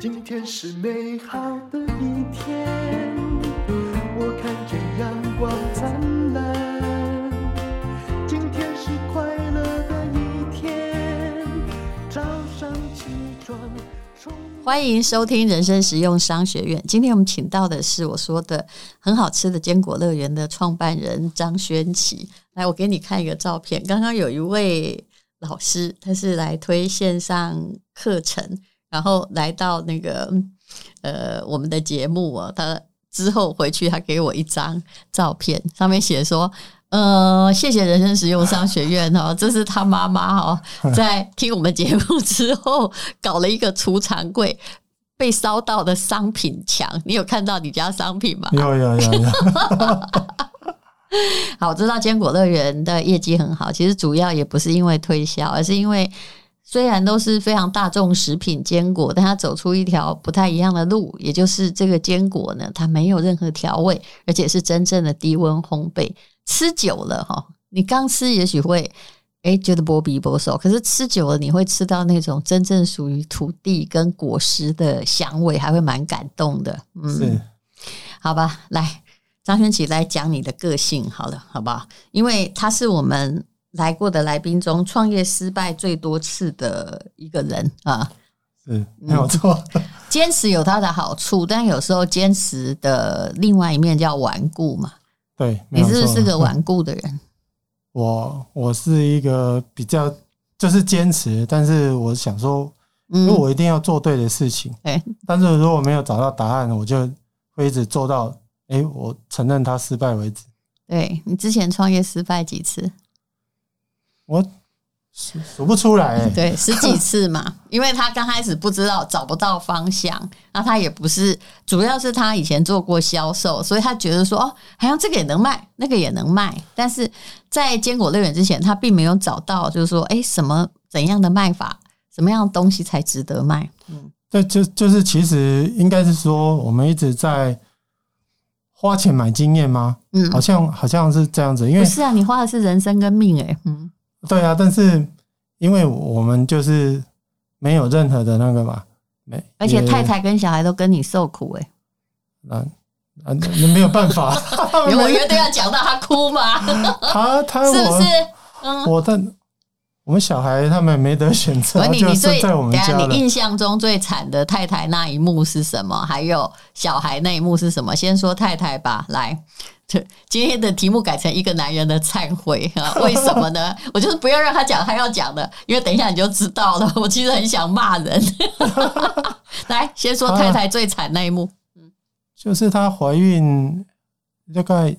今天是美好的一天，我看见阳光灿烂。今天是快乐的一天，早上起床。欢迎收听人生实用商学院。今天我们请到的是我说的很好吃的坚果乐园的创办人张轩琪。来，我给你看一个照片。刚刚有一位老师，他是来推线上课程。然后来到那个呃我们的节目啊，他之后回去他给我一张照片，上面写说呃谢谢人生实用商学院哦，这是他妈妈哦 在听我们节目之后搞了一个储藏柜被烧到的商品墙，你有看到你家商品吗？有有有有。好，我知道坚果乐园的业绩很好，其实主要也不是因为推销，而是因为。虽然都是非常大众食品坚果，但它走出一条不太一样的路，也就是这个坚果呢，它没有任何调味，而且是真正的低温烘焙。吃久了哈，你刚吃也许会诶觉得波比波手，可是吃久了你会吃到那种真正属于土地跟果实的香味，还会蛮感动的。嗯，好吧，来张轩琪来讲你的个性好了，好不好？因为他是我们。来过的来宾中，创业失败最多次的一个人啊，是没有错。坚持有它的好处，但有时候坚持的另外一面叫顽固嘛。对，你是不是个顽固的人？我我是一个比较就是坚持，但是我想说，因为我一定要做对的事情。哎、嗯，但是如果没有找到答案，我就会一直做到哎，我承认他失败为止。对，你之前创业失败几次？我数数不出来，欸，对，十几次嘛，因为他刚开始不知道找不到方向，那他也不是，主要是他以前做过销售，所以他觉得说哦，好像这个也能卖，那个也能卖，但是在坚果乐园之前，他并没有找到，就是说，哎，什么怎样的卖法，什么样的东西才值得卖？嗯，对，就就是其实应该是说，我们一直在花钱买经验吗？嗯，好像好像是这样子，因为不是啊，你花的是人生跟命，欸，哎，嗯。对啊，但是因为我们就是没有任何的那个嘛，没，而且太太跟小孩都跟你受苦哎、欸，那啊，你没有办法，我一定要讲到他哭嘛？他他 是不是？嗯，我的我们小孩他们没得选择，你你最在我们家，你印象中最惨的太太那一幕是什么？还有小孩那一幕是什么？先说太太吧，来。今天的题目改成一个男人的忏悔啊？为什么呢？我就是不要让他讲他要讲的，因为等一下你就知道了。我其实很想骂人。来，先说太太最惨那一幕。嗯，就是她怀孕大概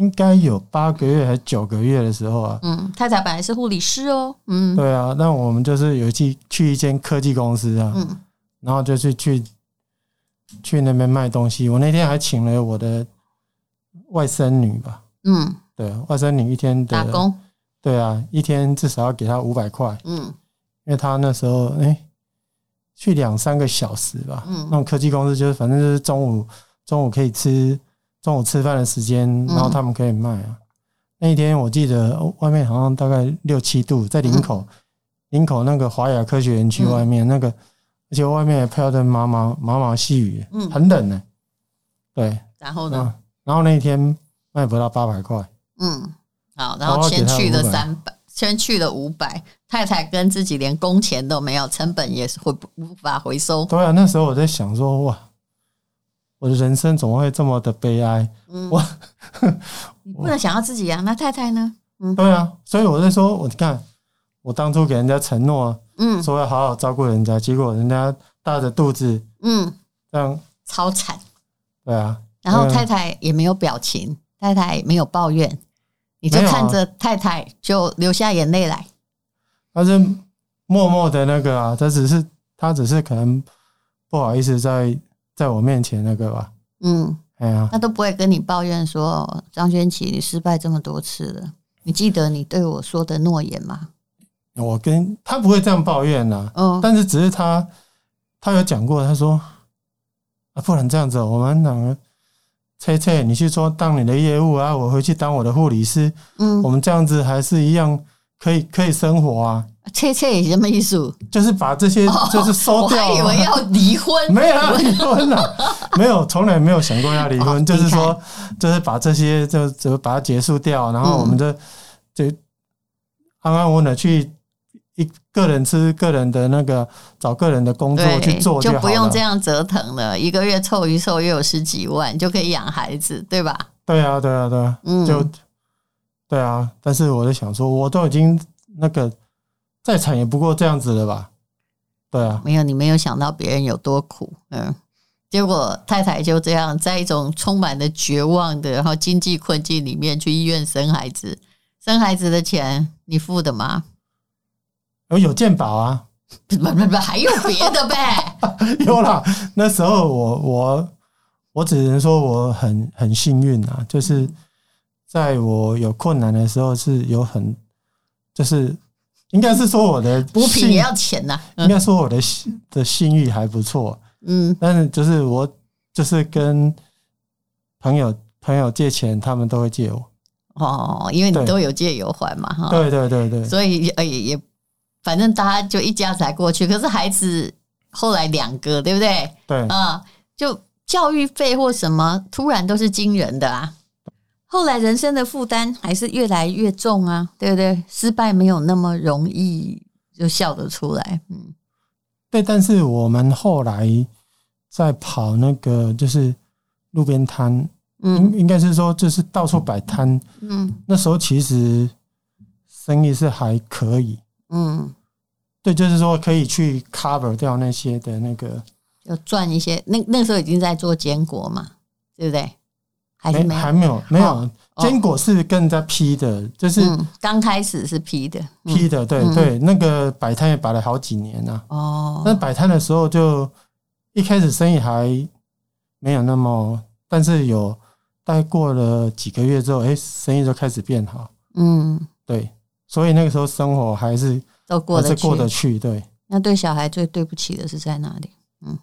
应该有八个月还是九个月的时候啊。嗯，太太本来是护理师哦。嗯，对啊。那我们就是有一去去一间科技公司啊。嗯，然后就是去去那边卖东西。我那天还请了我的。外甥女吧，嗯，对，外甥女一天的打工，对啊，一天至少要给她五百块，嗯，因为她那时候哎、欸，去两三个小时吧，嗯，那种科技公司就是反正就是中午中午可以吃中午吃饭的时间，然后他们可以卖啊。那一天我记得外面好像大概六七度，在林口林口那个华雅科学园区外面那个，而且外面也飘着毛毛毛毛细雨，嗯，很冷呢。对，然后呢？然后那一天卖不到八百块，嗯，好，然后先去了三百，先去了五百，太太跟自己连工钱都没有，成本也是回无法回收。对啊，那时候我在想说，哇，我的人生怎么会这么的悲哀？嗯，我 你不能想要自己养，那太太呢？嗯，对啊，所以我在说，我看我当初给人家承诺，嗯，说要好好照顾人家，结果人家大着肚子，嗯，这样超惨，对啊。然后太太也没有表情，太太也没有抱怨，你就看着太太就流下眼泪来。他是默默的那个啊，他只是他只是可能不好意思在在我面前那个吧。嗯，哎呀，他都不会跟你抱怨说，张轩琪，你失败这么多次了，你记得你对我说的诺言吗？我跟他不会这样抱怨呐，嗯，但是只是他他有讲过，他说啊，不能这样子，我们两个。翠翠，你去做当你的业务啊，我回去当我的护理师。嗯，我们这样子还是一样可以可以生活啊。切切什么意思？就是把这些就是收掉。我还以为要离婚，没有要离婚了，没有，从来没有想过要离婚。就是说，就是把这些就就把它结束掉，然后我们就就安安稳稳的去一个人吃个人的那个找个人的工作去做就就不用这样折腾了。一个月凑一凑，又有十几万，就可以养孩子，对吧？对啊，对啊，对啊，嗯，就对啊。但是我在想说，我都已经那个。再惨也不过这样子了吧？对啊，没有，你没有想到别人有多苦，嗯，结果太太就这样在一种充满了绝望的，然后经济困境里面去医院生孩子，生孩子的钱你付的吗？我有健保啊？不不不，还有别的呗？有啦，那时候我我我只能说我很很幸运啊，就是在我有困难的时候是有很就是。应该是说我的补品也要钱呐、啊。应该说我的的信誉还不错，嗯，但是就是我就是跟朋友朋友借钱，他们都会借我。哦，因为你都有借有还嘛，哈。对对对对。所以呃也也，反正大家就一家子来过去。可是孩子后来两个，对不对？对啊，就教育费或什么，突然都是惊人的啊。后来人生的负担还是越来越重啊，对不对？失败没有那么容易就笑得出来，嗯，对。但是我们后来在跑那个就是路边摊，嗯，应应该是说就是到处摆摊，嗯，那时候其实生意是还可以，嗯，对，就是说可以去 cover 掉那些的那个，要赚一些。那那时候已经在做坚果嘛，对不对？还没还没有没有，坚果是跟人家批的，就是刚开始是批的，批的，对对，那个摆摊也摆了好几年了。哦，那摆摊的时候就一开始生意还没有那么，但是有大概过了几个月之后，哎，生意就开始变好。嗯，对，所以那个时候生活还是都过得过得去。对，那对小孩最对不起的是在哪里？嗯，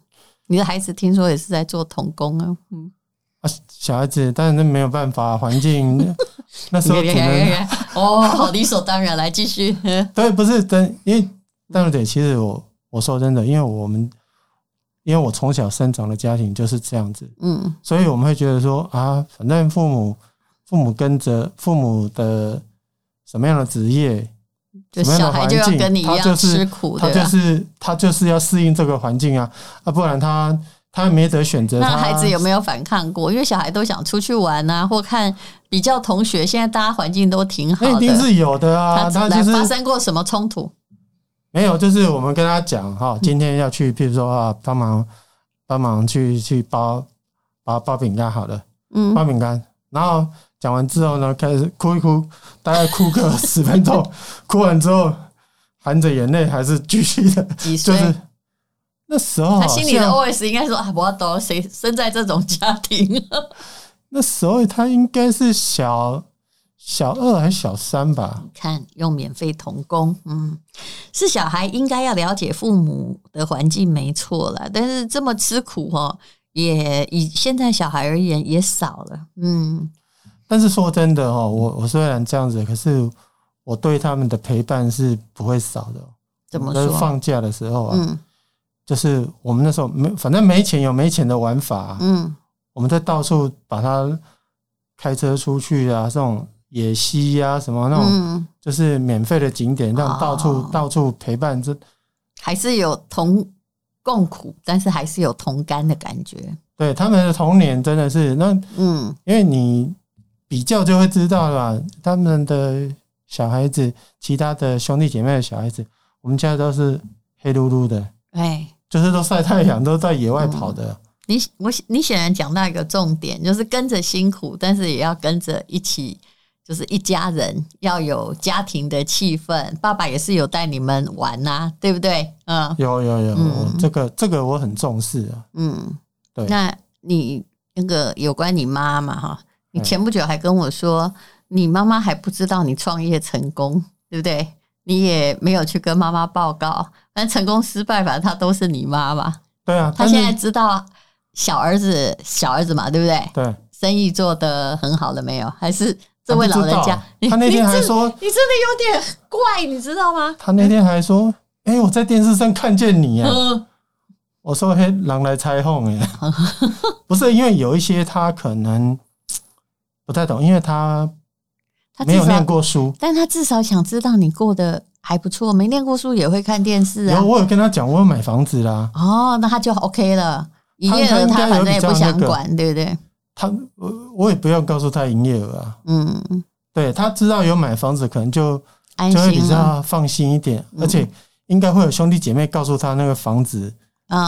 你的孩子听说也是在做童工啊。嗯。啊，小孩子，但是那没有办法，环境 那时候可能哦，好理所当然，来继续。对，不是真，因为但是对，其实我我说真的，因为我们因为我从小生长的家庭就是这样子，嗯，所以我们会觉得说啊，反正父母父母跟着父母的什么样的职业，就小孩就要跟你一样吃苦，他就是他就是要适应这个环境啊，啊，不然他。他没得选择。那孩子有没有反抗过？因为小孩都想出去玩啊，或看比较同学。现在大家环境都挺好的，那一定是有的啊。他就是发生过什么冲突？没有，就是我们跟他讲哈，今天要去，譬如说啊，帮忙帮忙去去包包包饼干，好了，嗯，包饼干。然后讲完之后呢，开始哭一哭，大概哭个十分钟，哭完之后含着眼泪还是继续的，就是那时候，他心里的 OS 应该说啊，我懂，谁生在这种家庭？那时候他应该是小小二还是小三吧？看用免费童工，嗯，是小孩应该要了解父母的环境没错了，但是这么吃苦哦，也以现在小孩而言也少了，嗯。但是说真的哦，我我虽然这样子，可是我对他们的陪伴是不会少的。怎么说？放假的时候啊，嗯。就是我们那时候没，反正没钱有没钱的玩法。嗯，我们在到处把它开车出去啊，这种野溪啊，什么那种，就是免费的景点，让到处到处陪伴，这还是有同共苦，但是还是有同甘的感觉。对，他们的童年真的是那，嗯，因为你比较就会知道了，他们的小孩子，其他的兄弟姐妹的小孩子，我们家都是黑噜噜的，哎。就是都晒太阳，都在野外跑的。嗯、你我你显然讲到一个重点，就是跟着辛苦，但是也要跟着一起，就是一家人要有家庭的气氛。爸爸也是有带你们玩呐、啊，对不对？嗯，有有有，嗯、这个这个我很重视啊。嗯，对。那你那个有关你妈妈哈，你前不久还跟我说，嗯、你妈妈还不知道你创业成功，对不对？你也没有去跟妈妈报告，反正成功失败，反正他都是你妈妈。对啊，他现在知道小儿子小儿子嘛，对不对？对，生意做得很好了没有？还是这位老人家，他那天还说你：“你真的有点怪，你知道吗？”他那天还说：“哎、欸，我在电视上看见你啊。嗯”我说：“嘿，狼来拆哄哎，不是因为有一些他可能不太懂，因为他没有念过书，但他至少想知道你过得还不错。没念过书也会看电视啊。有，我有跟他讲，我有买房子啦。哦，那他就 OK 了。营业额他反正也不想管，对不对？”他我我也不要告诉他营业额啊，嗯，对他知道有买房子，可能就就会比较放心一点，而且应该会有兄弟姐妹告诉他那个房子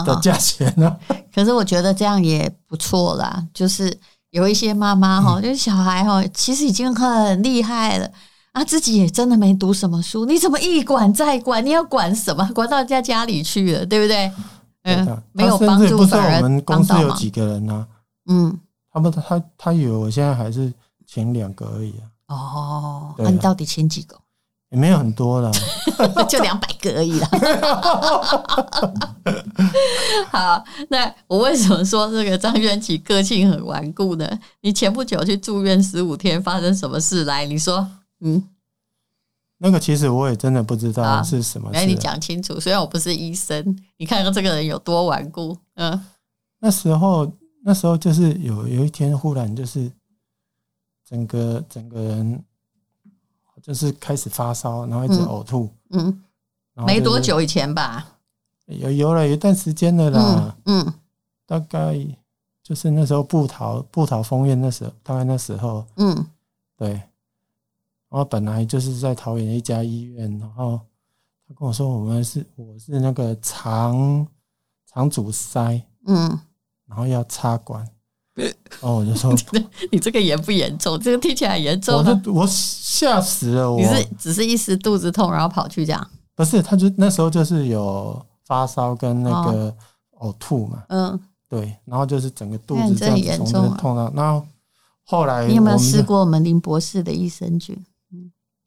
的价钱呢。可是我觉得这样也不错啦，就是有一些妈妈哈，就是小孩哈，其实已经很厉害了啊，自己也真的没读什么书，你怎么一管再管？你要管什么？管到人家家里去了，对不对？嗯，没有帮助，反而我们公司有几个人呢？嗯。他们，他他以为我现在还是请两个而已啊。哦，那、啊、你到底请几个？也没有很多了，就两百个而已啦。好，那我为什么说这个张元启个性很顽固呢？你前不久去住院十五天，发生什么事来？你说，嗯，那个其实我也真的不知道是什么事。来，你讲清楚。虽然我不是医生，你看看这个人有多顽固。嗯，那时候。那时候就是有有一天忽然就是整个整个人就是开始发烧，然后一直呕吐。嗯，嗯然后就是、没多久以前吧，有有了一段时间了啦。嗯，嗯大概就是那时候布桃布桃封院那时候，大概那时候。嗯，对。然后本来就是在桃园一家医院，然后他跟我说，我们是我是那个肠肠阻塞。嗯。然后要插管，哦，我就说 你这个严不严重？这个听起来严重。我就我吓死了，我你是只是一时肚子痛，然后跑去这样？不是，他就那时候就是有发烧跟那个呕吐嘛。嗯，对，然后就是整个肚子这样从这痛到，然后后来你有没有试过我们林博士的益生菌？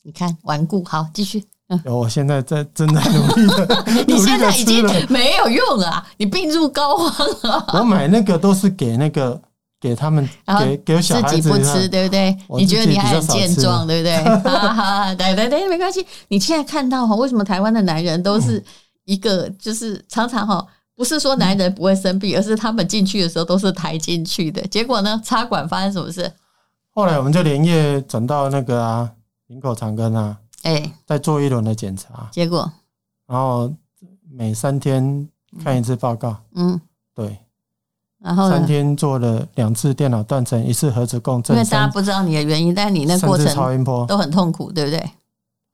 嗯，你看顽固，好，继续。有，我现在在正在努力的。你现在已经没有用了，你病入膏肓了。我买那个都是给那个给他们，给给小孩子自己不吃，对不对？你觉得你还很健壮，对不对？好好，对对对，没关系。你现在看到哈，为什么台湾的男人都是一个，就是常常哈，不是说男人不会生病，而是他们进去的时候都是抬进去的。结果呢，插管发生什么事？后来我们就连夜转到那个啊，林口长庚啊。哎，再做一轮的检查，结果，然后每三天看一次报告，嗯，对，然后三天做了两次电脑断层，一次核磁共振，因为大家不知道你的原因，但你那过程超音波都很痛苦，对不对？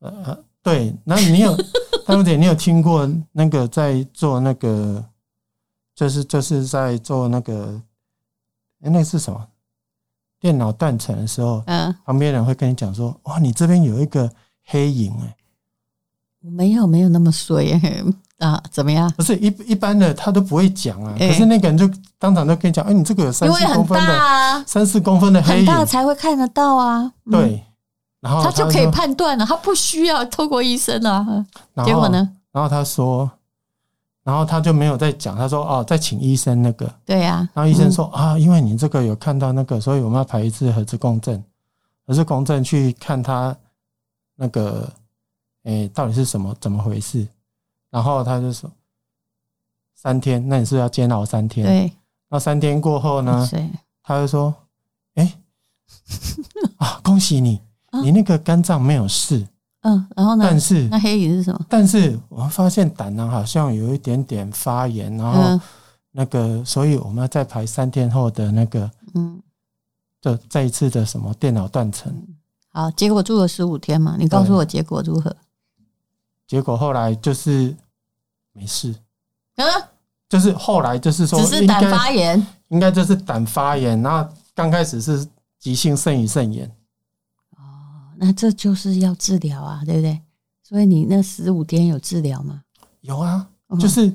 呃，对，那你有，大姐，你有听过那个在做那个，就是就是在做那个，哎，那是什么？电脑断层的时候，嗯，旁边人会跟你讲说，哇，你这边有一个。黑影哎，我没有没有那么衰啊？怎么样？不是一一般的他都不会讲啊。可是那个人就当场就跟你讲，哎，你这个有三四公分的，三四公分的黑影，很大才会看得到啊。对，然后他就可以判断了，他不需要透过医生啊。结果呢？然后他说，然后他就没有再讲，他说哦，再请医生那个。对呀。然后医生说啊，因为你这个有看到那个，所以我们要排一次核磁共振，核磁共振去看他。那个，诶、欸，到底是什么？怎么回事？然后他就说三天，那你是，是要煎熬三天？对。那三天过后呢？他就说，哎、欸，啊，恭喜你，你那个肝脏没有事。嗯。然后呢？但是那黑影是什么？但是我们发现胆囊好像有一点点发炎，然后那个，所以我们要再排三天后的那个，嗯，就再一次的什么电脑断层。好，结果住了十五天嘛？你告诉我结果如何？结果后来就是没事。嗯，就是后来就是说，只是胆发炎，应该就是胆发炎。然后刚开始是急性肾盂肾炎。哦，那这就是要治疗啊，对不对？所以你那十五天有治疗吗？有啊，就是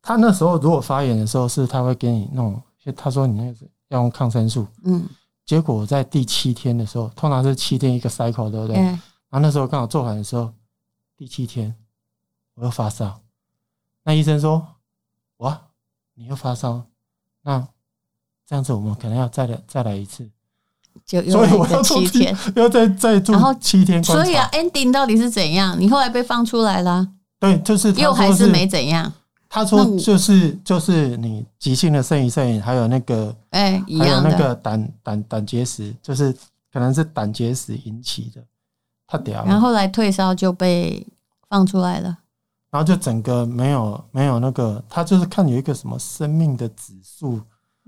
他那时候如果发炎的时候，是他会给你弄，他说你那个要用抗生素。嗯。结果在第七天的时候，通常是七天一个 cycle，对不对？然后那时候刚好做完的时候，第七天我又发烧。那医生说：“哇，你又发烧，那这样子我们可能要再来再来一次。”就所以我要七天，要再再住七天。所以啊，ending 到底是怎样？你后来被放出来了？对，就是又还是没怎样。他说就是就是你急性的肾盂肾炎，还有那个哎，还有那个胆胆胆结石，就是可能是胆结石引起的。他屌。然后后来退烧就被放出来了。然后就整个没有没有那个，他就是看有一个什么生命的指数，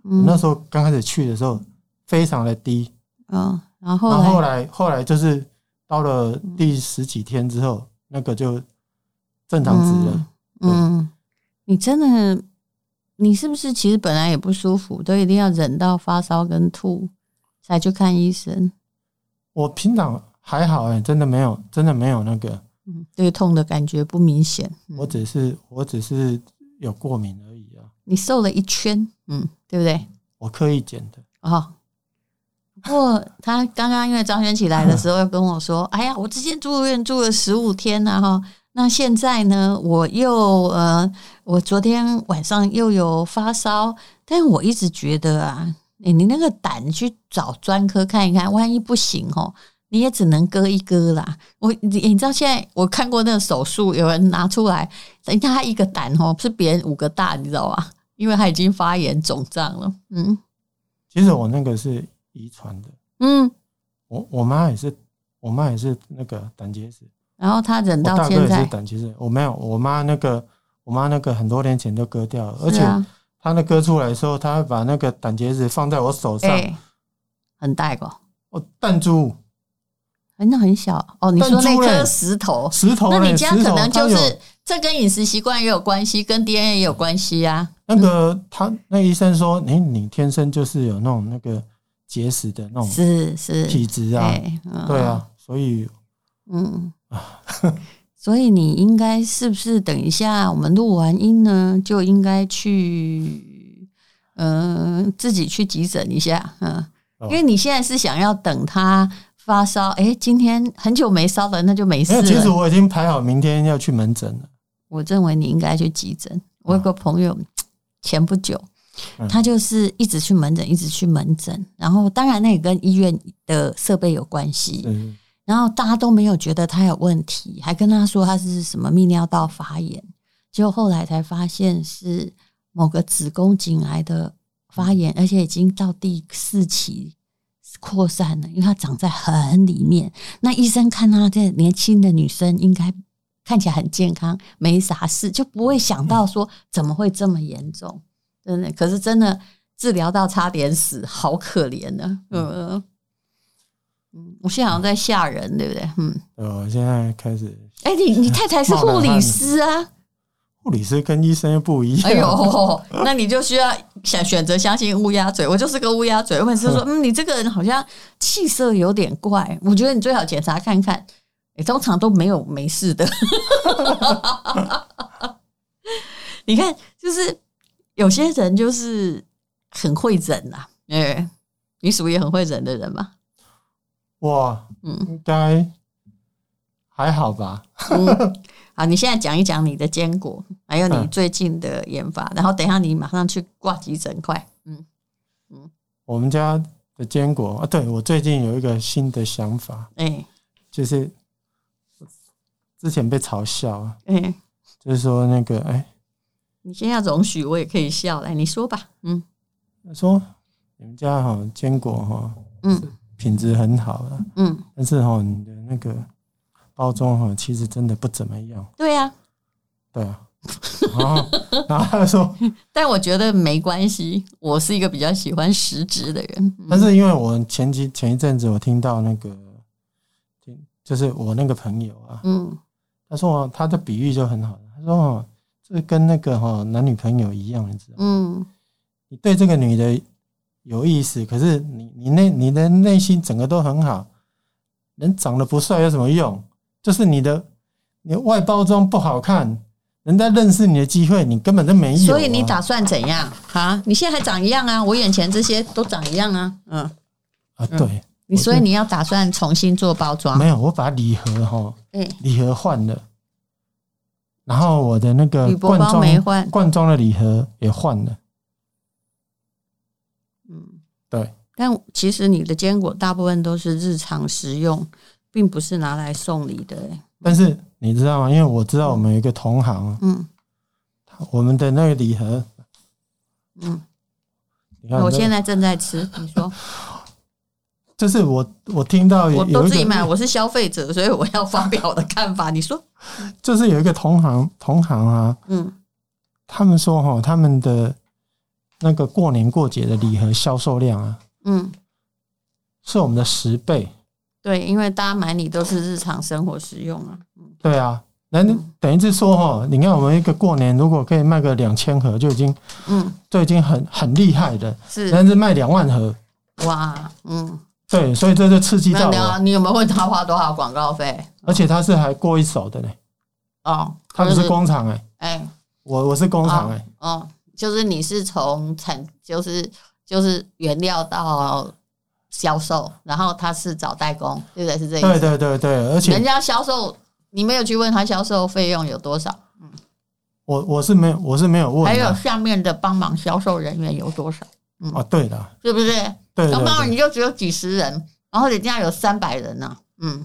嗯、那时候刚开始去的时候非常的低，嗯，然后后来后来就是到了第十几天之后，那个就正常值了。嗯，嗯，你真的，你是不是其实本来也不舒服，都一定要忍到发烧跟吐才去看医生？我平常还好哎、欸，真的没有，真的没有那个。嗯，对痛的感觉不明显。我只是我只是有过敏而已啊。你瘦了一圈，嗯，对不对？我刻意减的。哦，不过他刚刚因为张轩起来的时候又跟我说：“哎呀，我之前住院住了十五天了哈，那现在呢，我又呃，我昨天晚上又有发烧，但我一直觉得啊，你你那个胆去找专科看一看，万一不行哦。”你也只能割一割啦。我你你知道现在我看过那个手术，有人拿出来，人家一个胆哦，是别人五个大，你知道吧？因为他已经发炎肿胀了。嗯，其实我那个是遗传的。嗯，我我妈也是，我妈也是那个胆结石。然后她忍到现在，胆结石。我没有，我妈那个我妈那个很多年前就割掉了，而且她那割出来的时候，她会把那个胆结石放在我手上，很大个。哦，弹珠。那很小。哦，你说那颗石头，石头，那你家可能就是这跟饮食习惯也有关系，跟 DNA 也有关系啊。那个他那医生说，你你天生就是有那种那个结石的那种是是体质啊，对啊，所以嗯啊，所以你应该是不是等一下我们录完音呢，就应该去嗯自己去急诊一下，嗯，因为你现在是想要等他。发烧，哎、欸，今天很久没烧了，那就没事了。其实我已经排好明天要去门诊了。我认为你应该去急诊。我有个朋友，前不久，他就是一直去门诊，一直去门诊。然后，当然那也跟医院的设备有关系。然后大家都没有觉得他有问题，还跟他说他是什么泌尿道发炎。结果后来才发现是某个子宫颈癌的发炎，而且已经到第四期。扩散了，因为它长在很里面。那医生看他这年轻的女生，应该看起来很健康，没啥事，就不会想到说怎么会这么严重。真的，可是真的治疗到差点死，好可怜呢。嗯嗯，我现在好像在吓人，对不对？嗯，我现在开始。哎、欸，你你太太是护理师啊？护理师跟医生又不一样。哎呦，那你就需要想选择相信乌鸦嘴。我就是个乌鸦嘴。我每次说，嗯，你这个人好像气色有点怪。我觉得你最好检查看看。你通常都没有没事的。你看，就是有些人就是很会忍呐。哎，你属于很会忍的人吗？哇，嗯，应该还好吧。嗯好，你现在讲一讲你的坚果，还有你最近的研发，然后等一下你马上去挂急诊，快。嗯嗯，我们家的坚果啊，对，我最近有一个新的想法，哎，就是之前被嘲笑啊，哎，就是说那个，哎，你先要容许我也可以笑，来你说吧，嗯，说你们家哈坚果哈，嗯，品质很好的，嗯，但是哈你的那个。包装哈，其实真的不怎么样。对呀，对啊。然后，然后他说：“ 但我觉得没关系，我是一个比较喜欢实质的人。”但是因为我前几前一阵子我听到那个，就是我那个朋友啊，嗯，他说他的比喻就很好。他说：“哦，这跟那个哈男女朋友一样，你知道吗？嗯，你对这个女的有意思，可是你你内你的内心整个都很好，人长得不帅有什么用？”就是你的，你外包装不好看，人家认识你的机会你根本就没有。所以你打算怎样？啊，你现在还长一样啊，我眼前这些都长一样啊。嗯，啊，对，你所以你要打算重新做包装？没有，我把礼盒哈，礼盒换了，然后我的那个罐装没换，罐装的礼盒也换了。嗯，对，但其实你的坚果大部分都是日常食用，并不是拿来送礼的。但是你知道吗？因为我知道我们有一个同行，嗯，我们的那个礼盒，嗯，你看，我现在正在吃。你说，就是我我听到有，我都自己买，我是消费者，所以我要发表我的看法。你说，就是有一个同行，同行啊，嗯，他们说哈，他们的那个过年过节的礼盒销售量啊。嗯，是我们的十倍。对，因为大家买你都是日常生活使用啊。对啊，那等于是说哈，你看我们一个过年如果可以卖个两千盒，就已经嗯，就已经很很厉害的。是，但是卖两万盒，哇，嗯，对，所以这就刺激到我。你有没有问他花多少广告费？而且他是还过一手的呢。哦，他不是工厂哎，哎，我我是工厂哎，哦，就是你是从产就是。就是原料到销售，然后他是找代工，对不对？是这意思。对对对对，而且人家销售，你没有去问他销售费用有多少？嗯，我我是没有，我是没有问。还有下面的帮忙销售人员有多少？嗯，哦，对的，是不是？对，帮忙你就只有几十人，然后人家有三百人呢。嗯，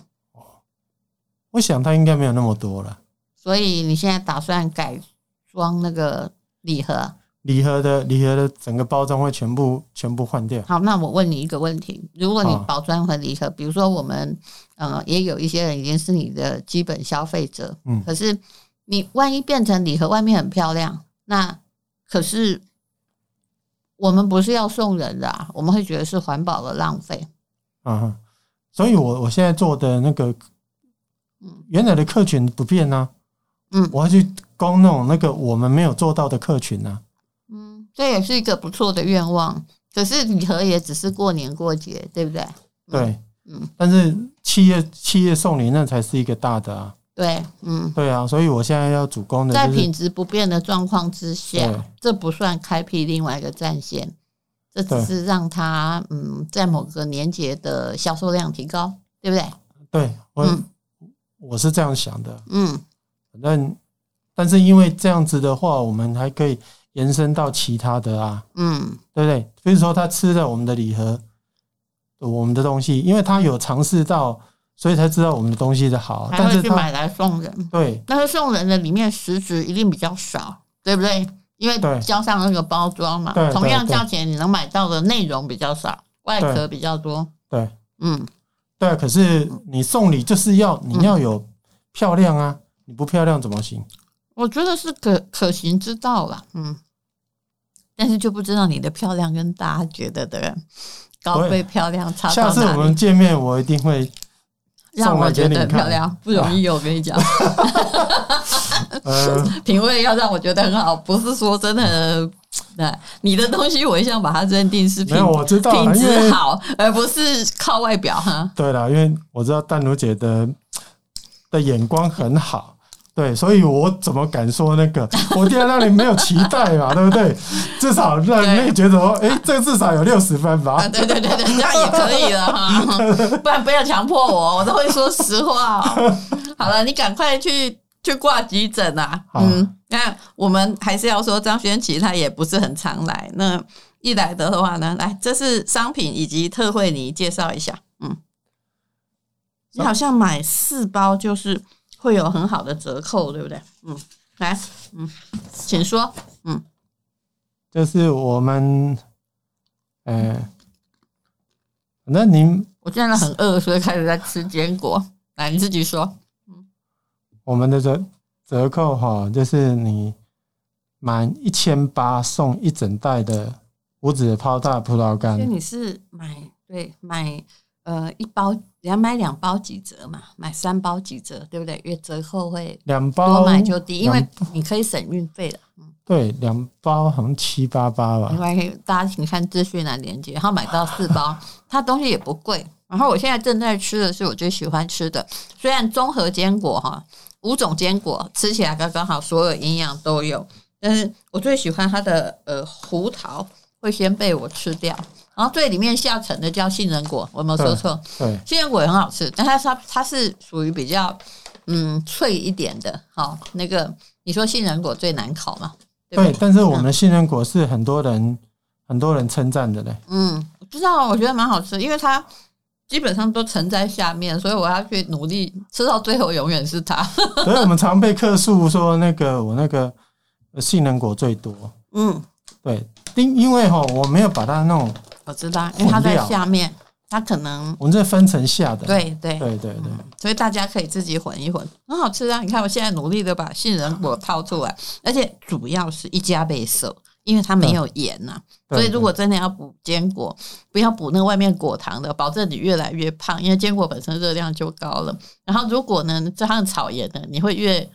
我想他应该没有那么多了。所以你现在打算改装那个礼盒？礼盒的礼盒的整个包装会全部全部换掉。好，那我问你一个问题：如果你包装和礼盒，比如说我们呃也有一些人已经是你的基本消费者，嗯，可是你万一变成礼盒外面很漂亮，那可是我们不是要送人的啊，我们会觉得是环保的浪费。嗯，所以我我现在做的那个，原来的客群不变呢，嗯，我要去攻那种那个我们没有做到的客群呢。这也是一个不错的愿望，可是礼盒也只是过年过节，对不对？对，嗯。但是企业企业送礼那才是一个大的啊。对，嗯，对啊。所以我现在要主攻的，在品质不变的状况之下，这不算开辟另外一个战线，这只是让它嗯，在某个年节的销售量提高，对不对？对，我我是这样想的，嗯。反正，但是因为这样子的话，我们还可以。延伸到其他的啊，嗯，对不对？比如说他吃了我们的礼盒，我们的东西，因为他有尝试到，所以才知道我们的东西的好。还会去买来送人，对。但是送人的里面实质一定比较少，对不对？因为加上那个包装嘛，同样价钱你能买到的内容比较少，外壳比较多。对，嗯，对。可是你送礼就是要你要有漂亮啊，你不漂亮怎么行？我觉得是可可行之道啦，嗯，但是就不知道你的漂亮跟大家觉得的高贵漂亮差到哪里。下次我们见面，我一定会让我觉得漂亮，不容易。我跟你讲，品味要让我觉得很好，不是说真的。对，你的东西我一向把它认定是品，我知道品质好，而不是靠外表哈。对了，因为我知道淡如姐的的眼光很好。对，所以我怎么敢说那个？我一定要让你没有期待嘛，对不对？至少让你觉得说，哎，这至少有六十分吧。对对对对，这样也可以了哈。不然不要强迫我，我都会说实话。好了，你赶快去去挂急诊啊。嗯，那我们还是要说，张轩琦他也不是很常来。那一来的话呢，来，这是商品以及特惠，你介绍一下。嗯，你好像买四包就是。会有很好的折扣，对不对？嗯，来，嗯，请说，嗯，就是我们，呃，那您，我现在很饿，所以开始在吃坚果。来，你自己说，嗯，我们的折折扣哈，就是你满一千八送一整袋的无籽泡大葡萄干。所以你是买对买。呃，一包，人家买两包几折嘛？买三包几折，对不对？因为折扣会两包多买就低，因为你可以省运费了。嗯，对，两包好像七八八吧。没关系，大家请看资讯栏链接，然后买到四包，它东西也不贵。然后我现在正在吃的是我最喜欢吃的，虽然综合坚果哈，五种坚果吃起来刚刚好，所有营养都有，但是我最喜欢它的呃胡桃会先被我吃掉。然后最里面下层的叫杏仁果，我有没有说错？对，杏仁果也很好吃，但它它它是属于比较嗯脆一点的。好，那个你说杏仁果最难烤嘛？对，对，但是我们的杏仁果是很多人很多人称赞的嘞。嗯，不知道，我觉得蛮好吃，因为它基本上都沉在下面，所以我要去努力吃到最后，永远是它。所以我们常被客诉说那个我那个杏仁果最多。嗯，对，因因为哈我没有把它弄，我知道，因为它在下面。它可能我们这分层下的，对对对对对，所以大家可以自己混一混，很好吃啊！你看我现在努力的把杏仁果掏出来，而且主要是一加倍瘦，因为它没有盐呐、啊，所以如果真的要补坚果，不要补那个外面果糖的，保证你越来越胖，因为坚果本身热量就高了。然后如果呢这样炒盐的，你会越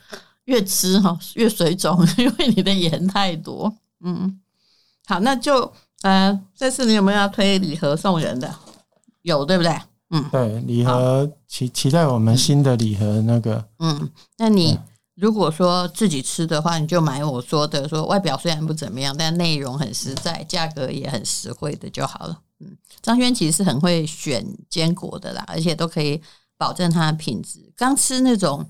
越吃哈越水肿，因为你的盐太多。嗯，好，那就呃，这次你有没有要推礼盒送人的？有对不对？嗯，对，礼盒期期待我们新的礼盒那个。嗯，那你如果说自己吃的话，你就买我说的，说外表虽然不怎么样，但内容很实在，价格也很实惠的就好了。嗯，张轩其实是很会选坚果的啦，而且都可以保证它的品质。刚吃那种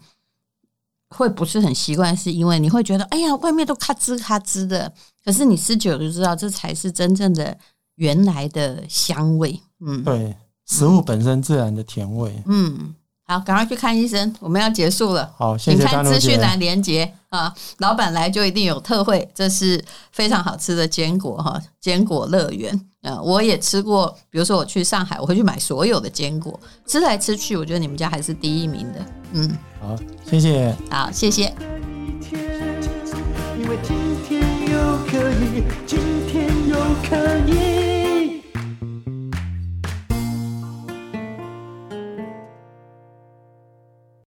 会不是很习惯，是因为你会觉得哎呀，外面都咔吱咔吱的，可是你吃久了就知道，这才是真正的原来的香味。嗯，对。食物本身自然的甜味。嗯，好，赶快去看医生，我们要结束了。好，谢谢。你看资讯栏连接啊，老板来就一定有特惠，这是非常好吃的坚果哈，坚果乐园。呃，我也吃过，比如说我去上海，我会去买所有的坚果，吃来吃去，我觉得你们家还是第一名的。嗯，好，谢谢。好，谢谢。因为今天又可以，今天又可以。